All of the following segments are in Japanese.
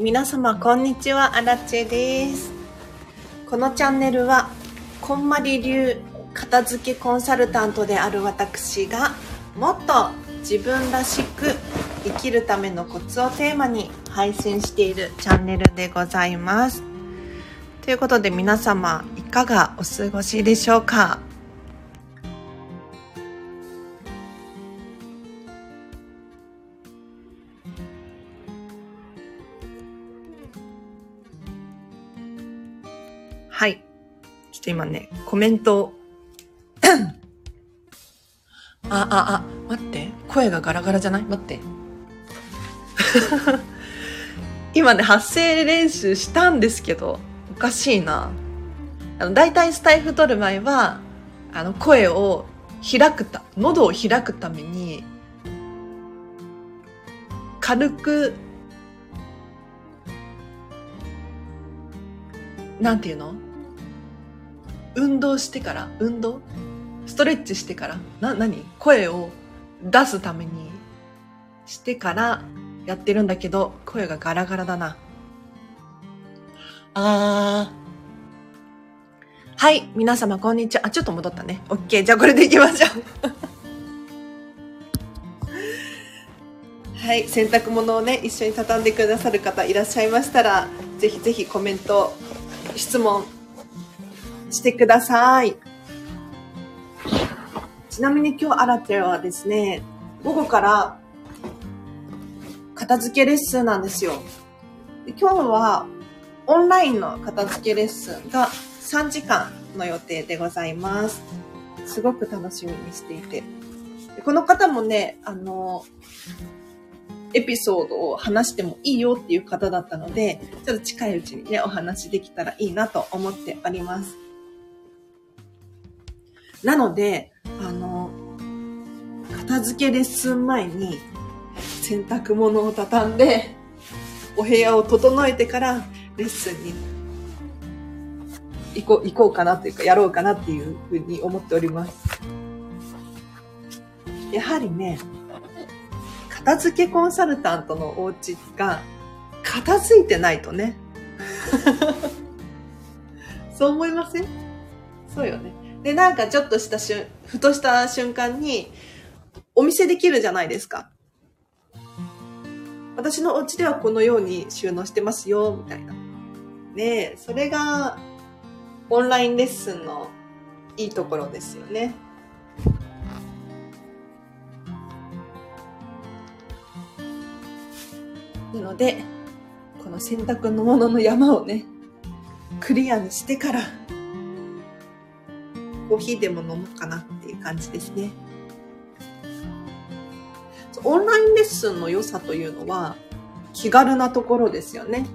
皆様こんにちは、アラチェです。このチャンネルは、こんまり流片付けコンサルタントである私が、もっと自分らしく生きるためのコツをテーマに配信しているチャンネルでございます。ということで皆様、いかがお過ごしでしょうか？と今ね、コメントを あ、あ、あ、待って。声がガラガラじゃない？待って。今ね、発声練習したんですけど、おかしいな。あの、大体スタイフ取る前は、あの、声を開くた、喉を開くために、軽く、なんていうの？運動してから、運動？ストレッチしてから、な、何？声を出すためにしてからやってるんだけど、声がガラガラだな。あー。はい、皆様こんにちは。あ、ちょっと戻ったね。オッケー、じゃあこれでいきましょう。はい、洗濯物をね、一緒に畳んでくださる方いらっしゃいましたら、ぜひぜひコメント、質問してください。ちなみに今日アラテはですね、午後から片付けレッスンなんですよ。で今日はオンラインの片付けレッスンが3時間の予定でございます。すごく楽しみにしていて。でこの方もね、あの、エピソードを話してもいいよっていう方だったので、ちょっと近いうちにね、お話できたらいいなと思っております。なので、あの、片付けレッスン前に洗濯物を畳んで、お部屋を整えてからレッスンに行こう、行こうかなというか、やろうかなっていうふうに思っております。やはりね、片付けコンサルタントのお家が片付いてないとね。そう思いません？そうよね。で、なんかちょっとした瞬、ふとした瞬間に、お見せできるじゃないですか。私のお家ではこのように収納してますよ、みたいな。ね、それが、オンラインレッスンのいいところですよね。なので、この洗濯のものの山をね、クリアにしてから、ーヒーでも飲もうかなっていう感じですね。オンラインレッスンの良さというのは、気軽なところですよね。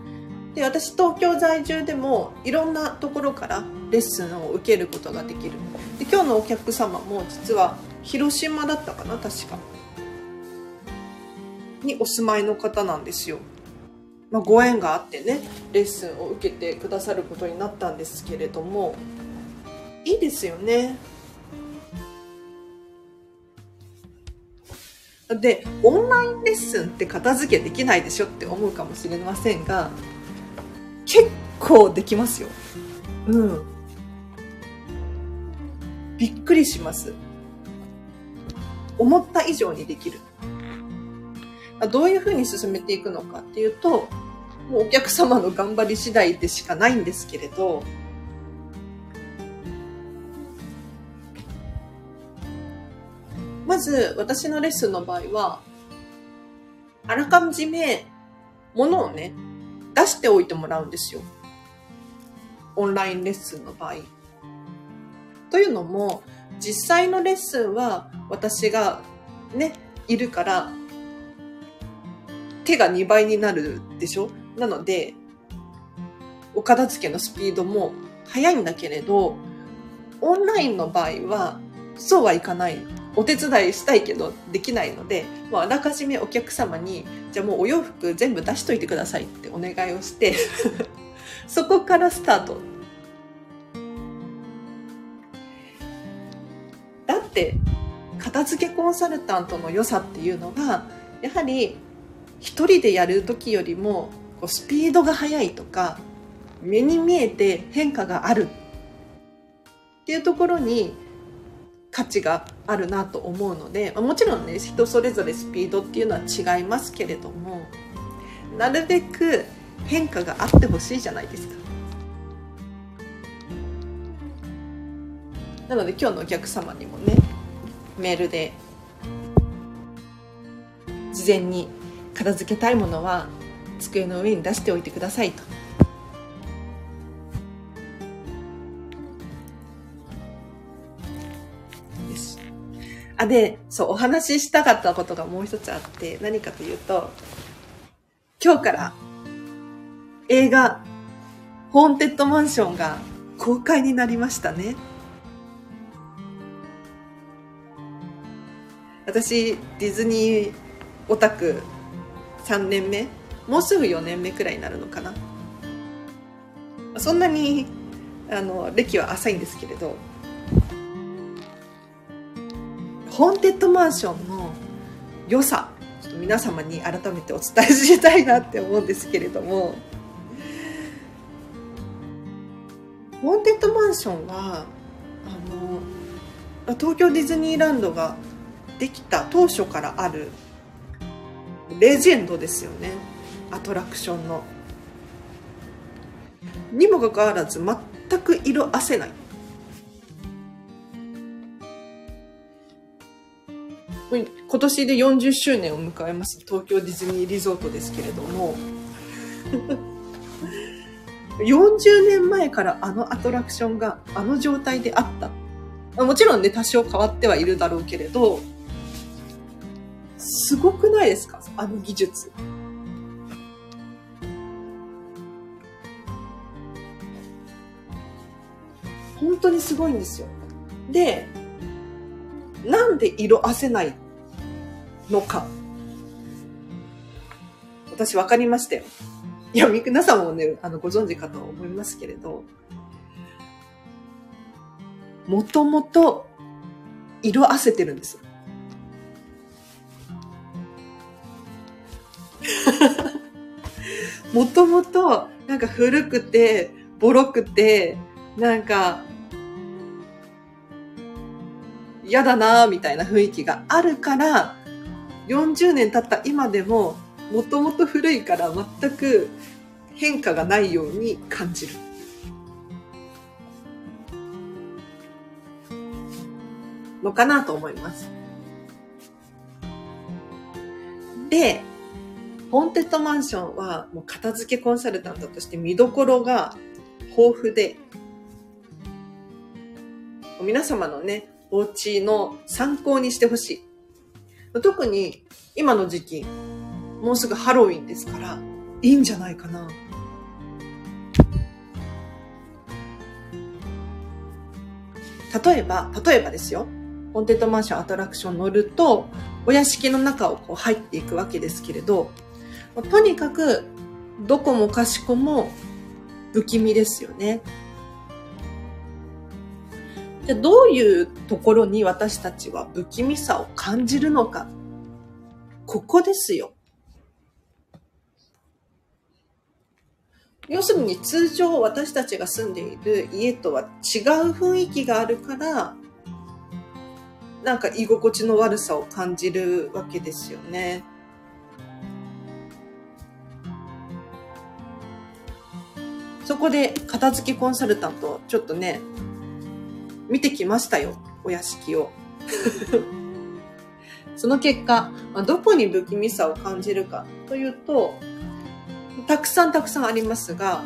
で、私東京在住でもいろんなところからレッスンを受けることができる。で、今日のお客様も実は広島だったかな、確か。にお住まいの方なんですよ。まあ、ご縁があってね、レッスンを受けてくださることになったんですけれども、いいですよね。で、オンラインレッスンって片付けできないでしょって思うかもしれませんが、結構できますよ。うん。びっくりします。思った以上にできる。どういうふうに進めていくのかっていうと、もうお客様の頑張り次第でしかないんですけれど、まず私のレッスンの場合は、あらかじめ物をね、出しておいてもらうんですよ。オンラインレッスンの場合。というのも、実際のレッスンは私がね、いるから、手が2倍になるでしょ？なので、お片付けのスピードも速いんだけれど、オンラインの場合は、そうはいかない。お手伝いしたいけどできないので、もうあらかじめお客様に、じゃあもうお洋服全部出しといてくださいってお願いをして、そこからスタート。だって、片付けコンサルタントの良さっていうのが、やはり一人でやる時よりも、こうスピードが速いとか目に見えて変化があるっていうところに価値があるなと思うのでもちろんね人それぞれスピードっていうのは違いますけれどもなるべく変化があってほしいじゃないですか。なので今日のお客様にもねメールで事前に片付けたいものは机の上に出しておいてくださいと。あでそうお話ししたかったことがもう一つあって何かというと今日から映画「ホーンテッドマンション」が公開になりましたね。私ディズニーオタク3年目もうすぐ4年目くらいになるのかなそんなにあの歴は浅いんですけれどホーンテッドマンションの良さ皆様に改めてお伝えしたいなって思うんですけれども。ホーンテッドマンションはあの東京ディズニーランドができた当初からあるレジェンドですよね。アトラクションの。にもかかわらず全く色あせない。今年で40周年を迎えます東京ディズニーリゾートですけれども 40年前からあのアトラクションがあの状態であったもちろんね多少変わってはいるだろうけれどすごくないですか？あの技術。本当にすごいんですよ。で、なんで色あせないのか。私分かりましたよ。いや、皆さんもね、あの、ご存知かと思いますけれど、もともと色あせてるんですよ。もともとなんか古くて、ボロくて、なんか、嫌だなみたいな雰囲気があるから、40年経った今でも、もともと古いから全く変化がないように感じる。のかなと思います。で、ホーンテッドマンションはもう片付けコンサルタントとして見どころが豊富で、皆様のね、お家の参考にしてほしい。特に今の時期、もうすぐハロウィンですから、いいんじゃないかな。例えば、例えばですよ。ホンテッドマンションアトラクション乗ると、お屋敷の中をこう入っていくわけですけれど、とにかく、どこもかしこも不気味ですよね。じゃあどういうところに私たちは不気味さを感じるのか。ここですよ。要するに通常私たちが住んでいる家とは違う雰囲気があるから、なんか居心地の悪さを感じるわけですよね。そこで片付けコンサルタント、ちょっとね、見てきましたよ。お屋敷を。その結果、どこに不気味さを感じるかというと、たくさんたくさんありますが、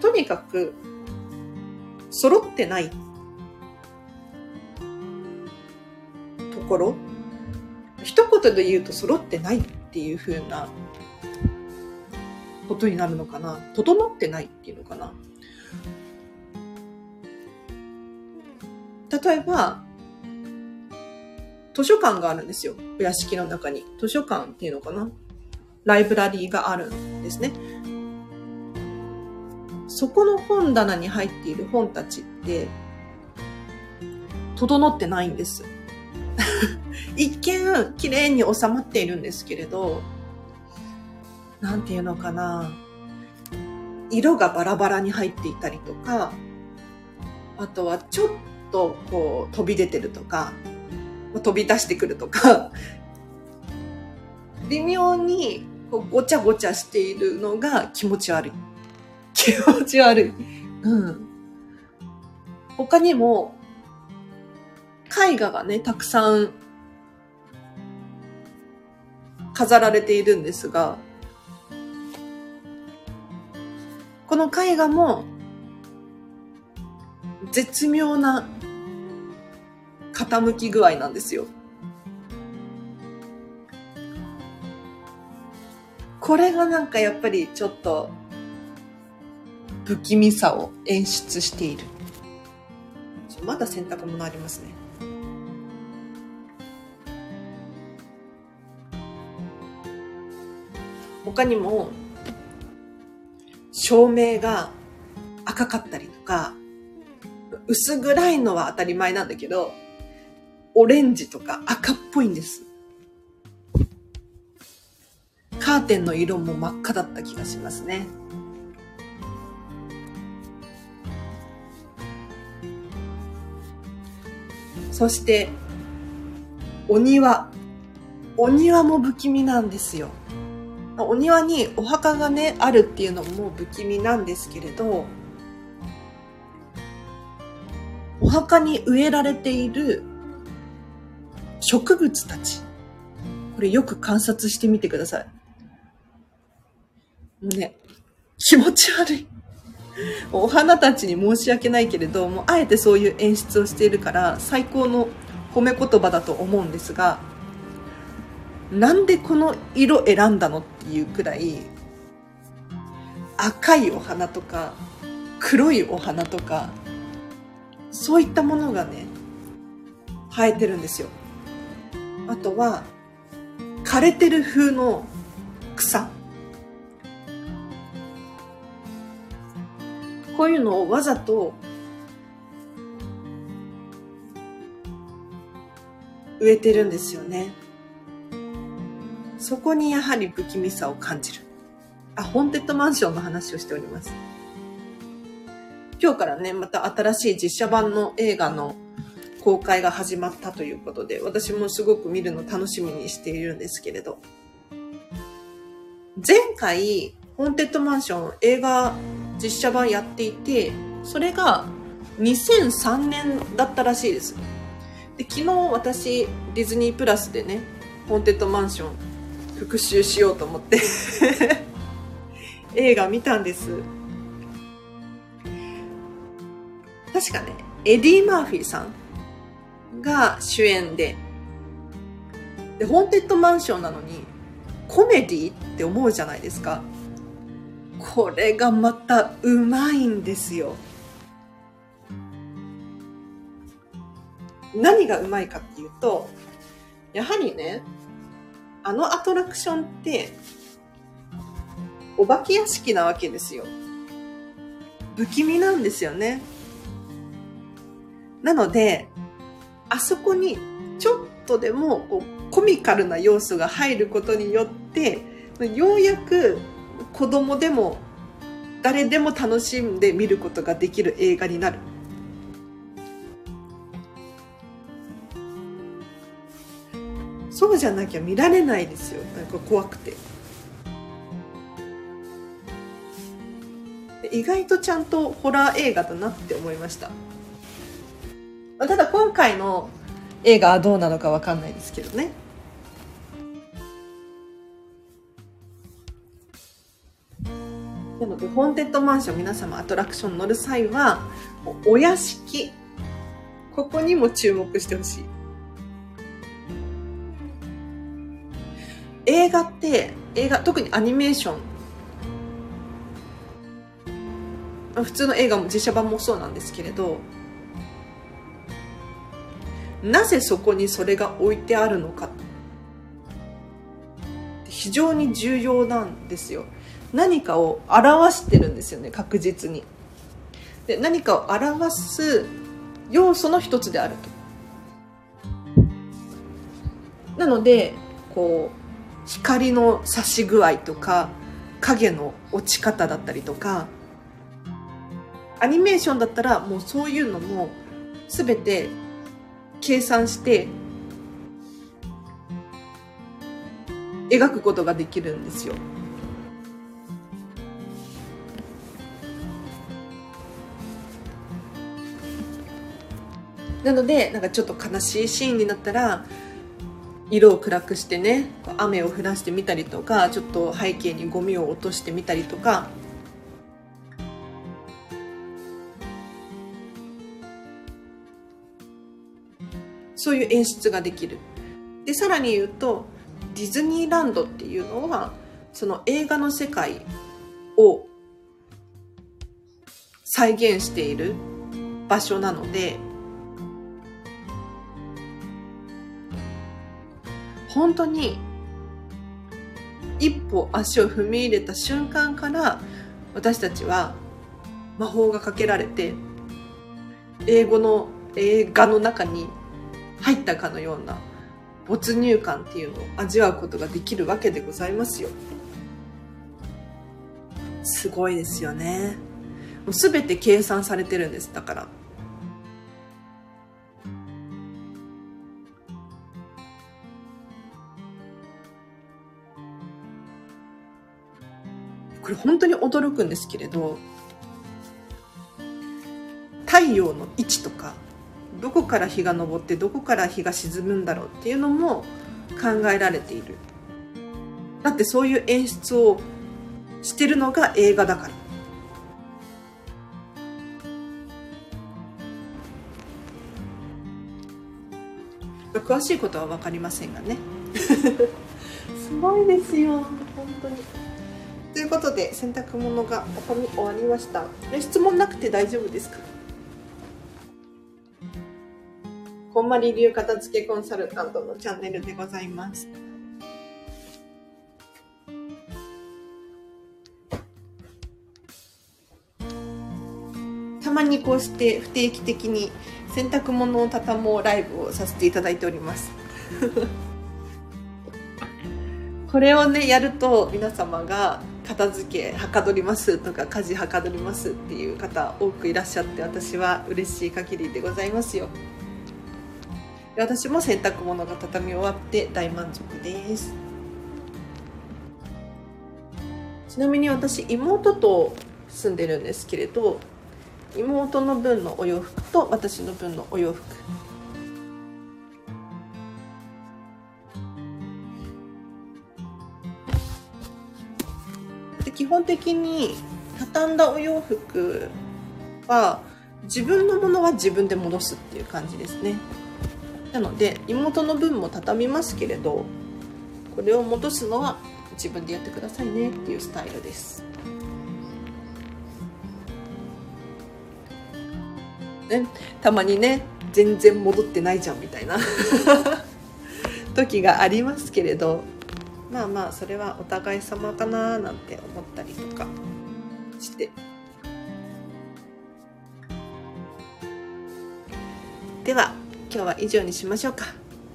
とにかく、揃ってないところ、一言で言うと揃ってないっていう風なことになるのかな整ってないっていうのかな例えば、図書館があるんですよ。お屋敷の中に。図書館っていうのかなライブラリーがあるんですね。そこの本棚に入っている本たちって、整ってないんです。一見、綺麗に収まっているんですけれど、なんていうのかな、色がバラバラに入っていたりとか、あとはちょっとこう飛び出てるとか、飛び出してくるとか、微妙にこうごちゃごちゃしているのが気持ち悪い。気持ち悪い。うん。他にも、絵画がね、たくさん飾られているんですが、この絵画も絶妙な傾き具合なんですよ。これがなんかやっぱりちょっと不気味さを演出している。まだ洗濯物ありますね。他にも、照明が赤かったりとか、薄暗いのは当たり前なんだけど、オレンジとか赤っぽいんです。カーテンの色も真っ赤だった気がしますね。そして、お庭。お庭も不気味なんですよ。お庭にお墓がね、あるっていうのも不気味なんですけれど、お墓に植えられている植物たち。これよく観察してみてください。もうね、気持ち悪い。お花たちに申し訳ないけれども、あえてそういう演出をしているから、最高の褒め言葉だと思うんですが、なんでこの色選んだのっていうくらい、赤いお花とか、黒いお花とか、そういったものがね、生えてるんですよ。あとは、枯れてる風の草。こういうのをわざと植えてるんですよね。そこにやはり不気味さを感じる。あ、ホーンテッドマンションの話をしております。今日からね、また新しい実写版の映画の公開が始まったということで、私もすごく見るの楽しみにしているんですけれど。前回、ホーンテッドマンション映画実写版やっていて、それが2003年だったらしいです。で昨日私、ディズニープラスでね、ホーンテッドマンション復習しようと思って 映画見たんです。確かね、エディ・マーフィーさんが主演で、で、ホーンテッドマンションなのに、コメディって思うじゃないですか。これがまたうまいんですよ。何がうまいかっていうと、やはりね、あのアトラクションって、お化け屋敷なわけですよ。不気味なんですよね。なので、あそこにちょっとでもこうコミカルな要素が入ることによって、ようやく子供でも誰でも楽しんで見ることができる映画になる。そうじゃなきゃ見られないですよ。なんか怖くて。意外とちゃんとホラー映画だなって思いました。ただ今回の映画はどうなのかわかんないですけどね。なので、ホーンテッドマンション皆様アトラクション乗る際は、お屋敷、ここにも注目してほしい。映画って、映画、特にアニメーション、普通の映画も実写版もそうなんですけれど、なぜそこにそれが置いてあるのか。非常に重要なんですよ。何かを表してるんですよね確実に。で何かを表す要素の一つであると。なのでこう光の差し具合とか影の落ち方だったりとかアニメーションだったらもうそういうのも全て計算して描くことができるんですよ。なのでなんかちょっと悲しいシーンになったら色を暗くしてね雨を降らしてみたりとかちょっと背景にゴミを落としてみたりとかそういう演出ができる。でさらに言うとディズニーランドっていうのはその映画の世界を再現している場所なので本当に一歩足を踏み入れた瞬間から私たちは魔法がかけられて英語の映画の中に入ったかのような没入感っていうのを味わうことができるわけでございますよ。すごいですよね。もう全て計算されてるんです。だから。これ本当に驚くんですけれど、太陽の位置とかどこから日が昇ってどこから日が沈むんだろうっていうのも考えられている。だってそういう演出をしてるのが映画だから。詳しいことは分かりませんがね。すごいですよ本当に。ということで洗濯物が畳み終わりました。質問なくて大丈夫ですか？んまり流片付けコンサルタントのチャンネルでございます。たまにこうして不定期的に洗濯物を畳もうライブをさせていただいております。これをね、やると皆様が片付けはかどりますとか家事はかどりますっていう方多くいらっしゃって私は嬉しい限りでございますよ。私も洗濯物が畳み終わって大満足です。ちなみに私妹と住んでるんですけれど妹の分のお洋服と私の分のお洋服。で基本的に畳んだお洋服は自分のものは自分で戻すっていう感じですね。なので妹の分も畳みますけれどこれを戻すのは自分でやってくださいねっていうスタイルです。ねたまにね全然戻ってないじゃんみたいな 時がありますけれどまあまあそれはお互い様かななんて思ったりとかして。では今日は以上にしましょうか。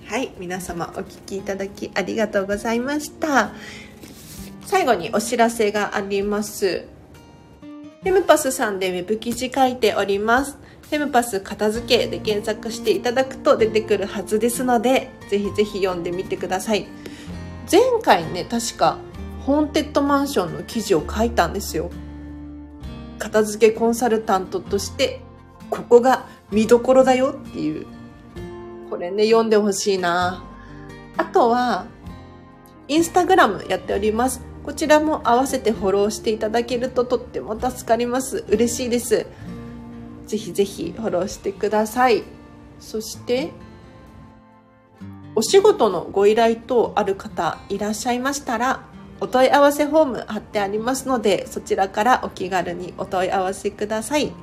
はい皆様お聴きいただきありがとうございました。最後にお知らせがあります。フェムパスさんでウェブ記事書いております。フェムパス片付けで検索していただくと出てくるはずですのでぜひぜひ読んでみてください。前回ね確かホーンテッドマンションの記事を書いたんですよ。片付けコンサルタントとしてここが見どころだよっていうこれね、読んでほしいな。あとは、インスタグラムやっております。こちらも合わせてフォローしていただけるととっても助かります。嬉しいです。ぜひぜひフォローしてください。そして、お仕事のご依頼等ある方いらっしゃいましたら、お問い合わせフォーム貼ってありますので、そちらからお気軽にお問い合わせください。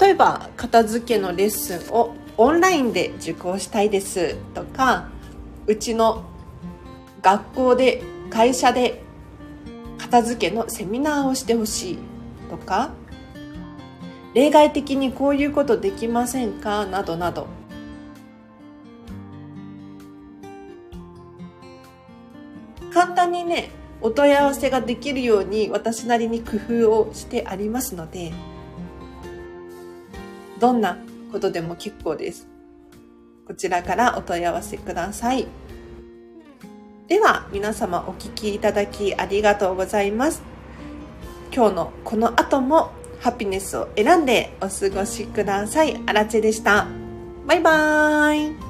例えば、片付けのレッスンをオンラインで受講したいですとかうちの学校で会社で片付けのセミナーをしてほしいとか例外的にこういうことできませんかなどなど。簡単にねお問い合わせができるように私なりに工夫をしてありますので、どんなことでも結構です。こちらからお問い合わせください。では、皆様お聞きいただきありがとうございます。今日のこの後もハピネスを選んでお過ごしください。あらちでした。バイバーイ。